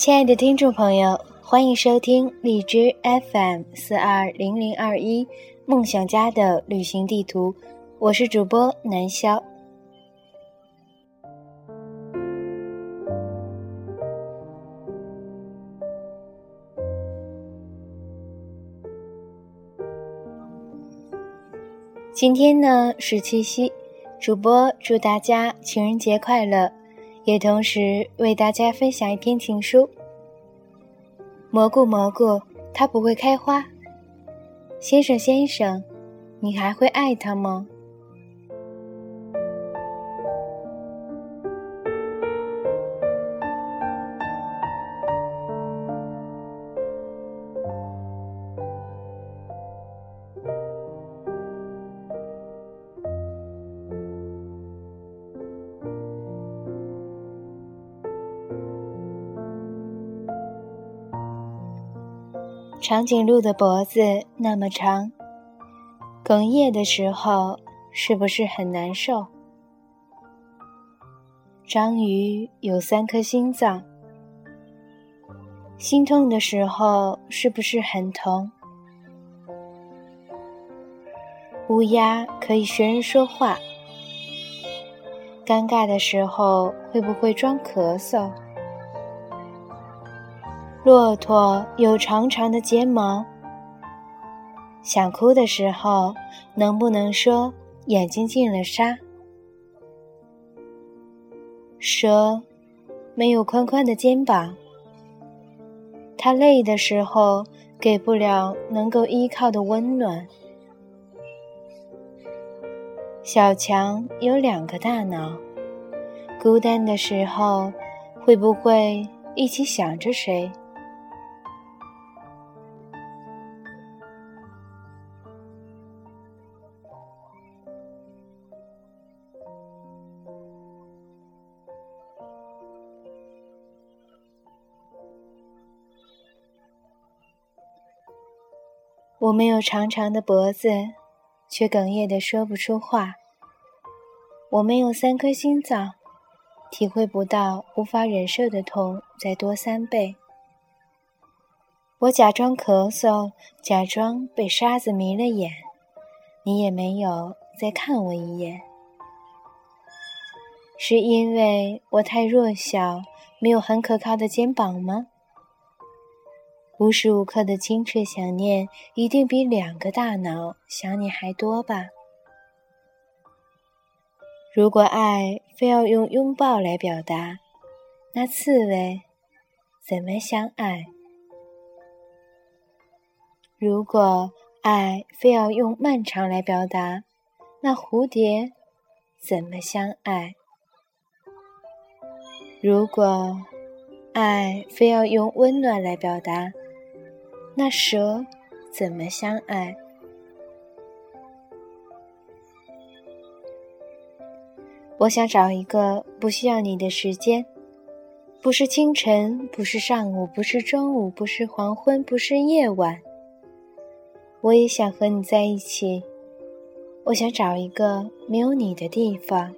亲爱的听众朋友，欢迎收听荔枝 FM 四二零零二一梦想家的旅行地图，我是主播南潇。今天呢是七夕，主播祝大家情人节快乐。也同时为大家分享一篇情书。蘑菇，蘑菇，它不会开花。先生，先生，你还会爱它吗？长颈鹿的脖子那么长，哽咽的时候是不是很难受？章鱼有三颗心脏，心痛的时候是不是很疼？乌鸦可以学人说话，尴尬的时候会不会装咳嗽？骆驼有长长的睫毛，想哭的时候能不能说眼睛进了沙？蛇没有宽宽的肩膀，它累的时候给不了能够依靠的温暖。小强有两个大脑，孤单的时候会不会一起想着谁？我没有长长的脖子，却哽咽的说不出话。我没有三颗心脏，体会不到无法忍受的痛再多三倍。我假装咳嗽，假装被沙子迷了眼，你也没有再看我一眼。是因为我太弱小，没有很可靠的肩膀吗？无时无刻的清澈想念，一定比两个大脑想你还多吧？如果爱非要用拥抱来表达，那刺猬怎么相爱？如果爱非要用漫长来表达，那蝴蝶怎么相爱？如果爱非要用温暖来表达，那蛇怎么相爱？我想找一个不需要你的时间，不是清晨，不是上午，不是中午，不是黄昏，不是夜晚。我也想和你在一起。我想找一个没有你的地方，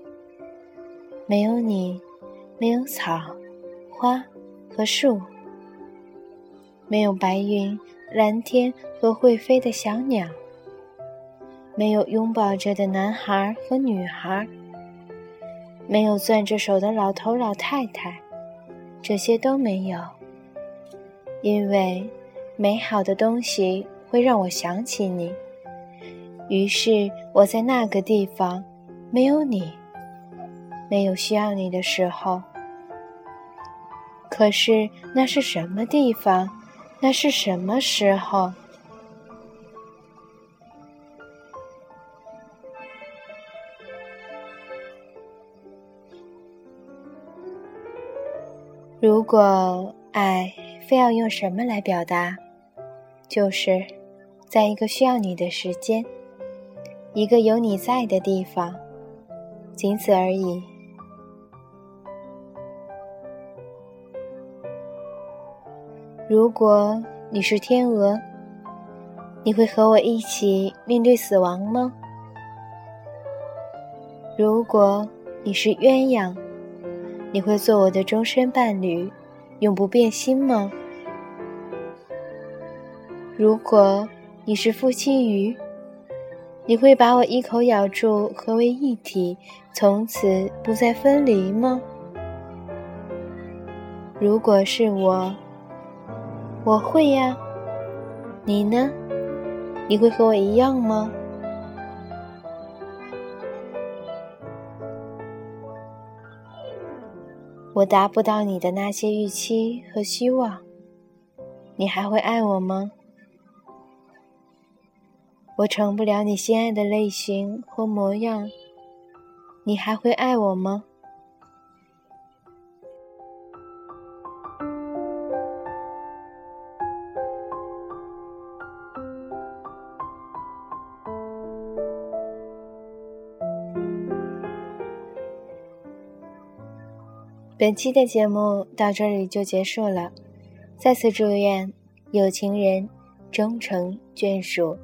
没有你，没有草、花和树。没有白云、蓝天和会飞的小鸟，没有拥抱着的男孩和女孩，没有攥着手的老头老太太，这些都没有。因为美好的东西会让我想起你，于是我在那个地方，没有你，没有需要你的时候。可是那是什么地方？那是什么时候？如果爱非要用什么来表达，就是在一个需要你的时间，一个有你在的地方，仅此而已。如果你是天鹅，你会和我一起面对死亡吗？如果你是鸳鸯，你会做我的终身伴侣，永不变心吗？如果你是夫妻鱼，你会把我一口咬住，合为一体，从此不再分离吗？如果是我，我会呀。你呢？你会和我一样吗？我达不到你的那些预期和希望，你还会爱我吗？我成不了你心爱的类型或模样，你还会爱我吗？本期的节目到这里就结束了，再次祝愿有情人终成眷属。